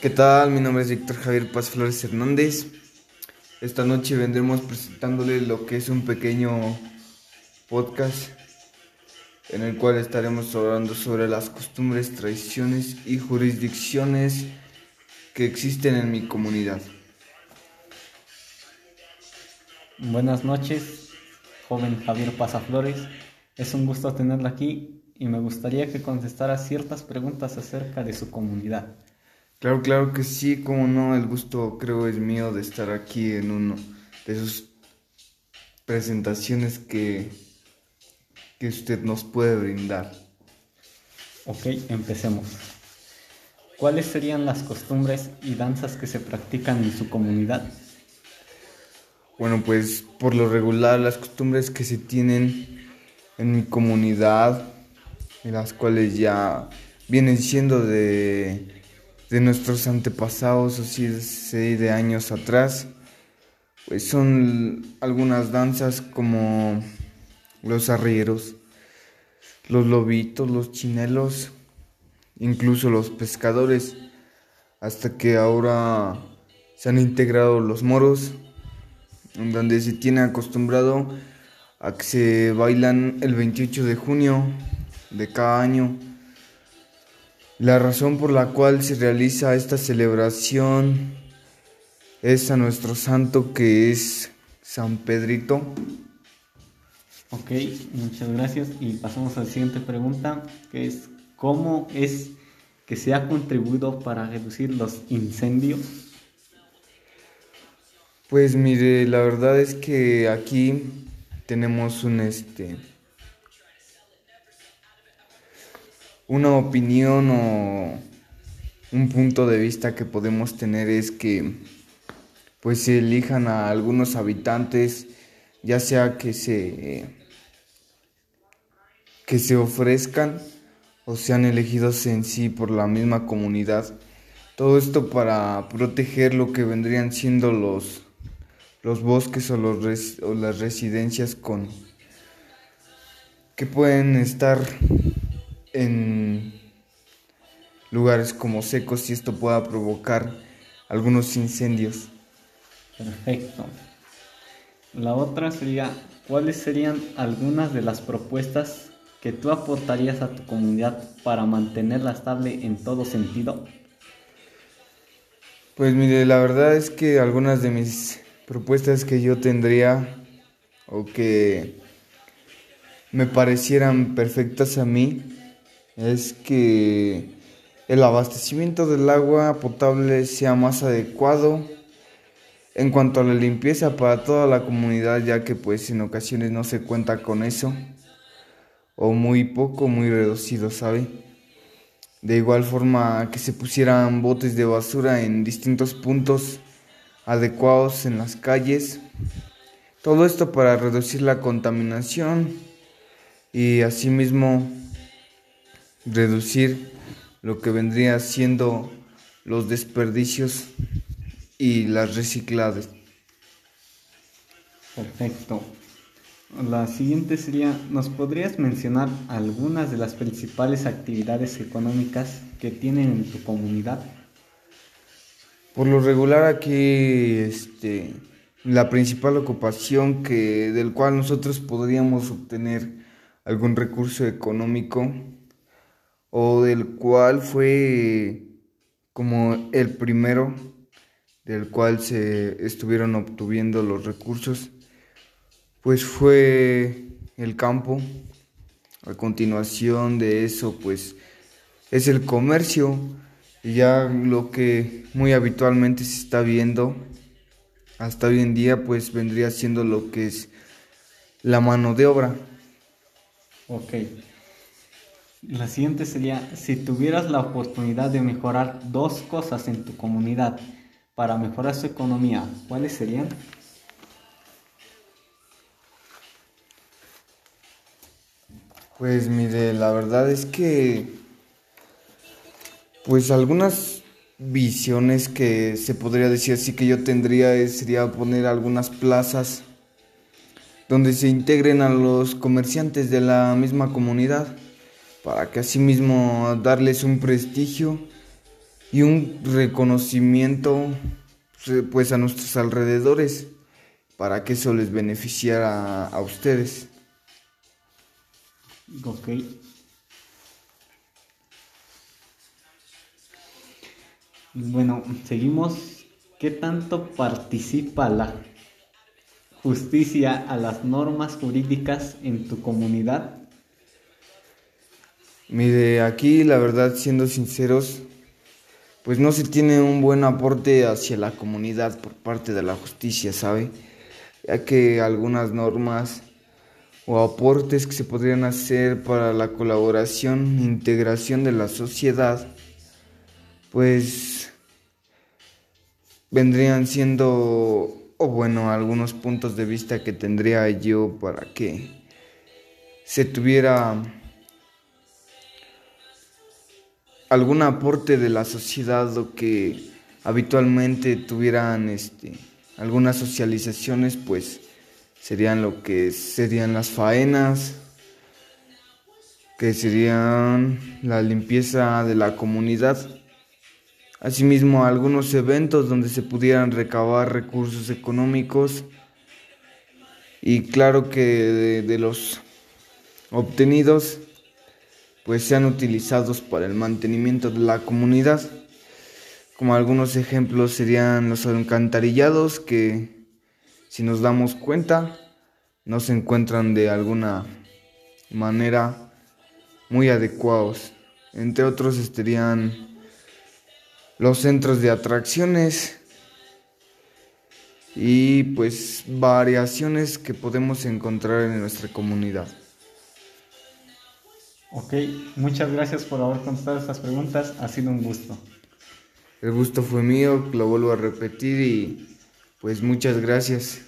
¿Qué tal? Mi nombre es Víctor Javier Paz Flores Hernández. Esta noche vendremos presentándole lo que es un pequeño podcast en el cual estaremos hablando sobre las costumbres, tradiciones y jurisdicciones que existen en mi comunidad. Buenas noches, joven Javier Flores. Es un gusto tenerla aquí y me gustaría que contestara ciertas preguntas acerca de su comunidad. Claro, claro que sí, como no, el gusto creo es mío de estar aquí en uno de sus presentaciones que, que usted nos puede brindar. Ok, empecemos. ¿Cuáles serían las costumbres y danzas que se practican en su comunidad? Bueno, pues por lo regular las costumbres que se tienen en mi comunidad, y las cuales ya vienen siendo de de nuestros antepasados, así de años atrás, pues son algunas danzas como los arrieros, los lobitos, los chinelos, incluso los pescadores, hasta que ahora se han integrado los moros, donde se tiene acostumbrado a que se bailan el 28 de junio de cada año la razón por la cual se realiza esta celebración es a nuestro santo que es San Pedrito. Ok, muchas gracias. Y pasamos a la siguiente pregunta, que es ¿cómo es que se ha contribuido para reducir los incendios? Pues mire, la verdad es que aquí tenemos un este una opinión o un punto de vista que podemos tener es que pues se elijan a algunos habitantes ya sea que se que se ofrezcan o sean elegidos en sí por la misma comunidad. Todo esto para proteger lo que vendrían siendo los los bosques o, los o las residencias con que pueden estar en lugares como secos y esto pueda provocar algunos incendios. Perfecto. La otra sería, ¿cuáles serían algunas de las propuestas que tú aportarías a tu comunidad para mantenerla estable en todo sentido? Pues mire, la verdad es que algunas de mis propuestas que yo tendría o que me parecieran perfectas a mí es que el abastecimiento del agua potable sea más adecuado en cuanto a la limpieza para toda la comunidad, ya que pues en ocasiones no se cuenta con eso, o muy poco, muy reducido, ¿sabe? De igual forma que se pusieran botes de basura en distintos puntos adecuados en las calles. Todo esto para reducir la contaminación y asimismo reducir lo que vendría siendo los desperdicios y las recicladas. Perfecto. La siguiente sería, ¿nos podrías mencionar algunas de las principales actividades económicas que tienen en tu comunidad? Por lo regular aquí, este, la principal ocupación que del cual nosotros podríamos obtener algún recurso económico o del cual fue como el primero del cual se estuvieron obtuviendo los recursos, pues fue el campo. A continuación de eso, pues es el comercio, y ya lo que muy habitualmente se está viendo hasta hoy en día, pues vendría siendo lo que es la mano de obra. Ok. La siguiente sería, si tuvieras la oportunidad de mejorar dos cosas en tu comunidad para mejorar su economía, ¿cuáles serían? Pues mire, la verdad es que, pues algunas visiones que se podría decir así que yo tendría sería poner algunas plazas donde se integren a los comerciantes de la misma comunidad para que asimismo darles un prestigio y un reconocimiento pues a nuestros alrededores para que eso les beneficiara a ustedes. Ok. Bueno, seguimos. ¿Qué tanto participa la justicia a las normas jurídicas en tu comunidad? Mire, aquí la verdad, siendo sinceros, pues no se tiene un buen aporte hacia la comunidad por parte de la justicia, ¿sabe? Ya que algunas normas o aportes que se podrían hacer para la colaboración e integración de la sociedad, pues vendrían siendo, o bueno, algunos puntos de vista que tendría yo para que se tuviera algún aporte de la sociedad o que habitualmente tuvieran este, algunas socializaciones, pues serían lo que serían las faenas, que serían la limpieza de la comunidad. Asimismo, algunos eventos donde se pudieran recabar recursos económicos y claro que de los obtenidos pues sean utilizados para el mantenimiento de la comunidad. Como algunos ejemplos serían los alcantarillados que si nos damos cuenta no se encuentran de alguna manera muy adecuados. Entre otros estarían los centros de atracciones y pues variaciones que podemos encontrar en nuestra comunidad. Ok, muchas gracias por haber contestado estas preguntas, ha sido un gusto. El gusto fue mío, lo vuelvo a repetir y pues muchas gracias.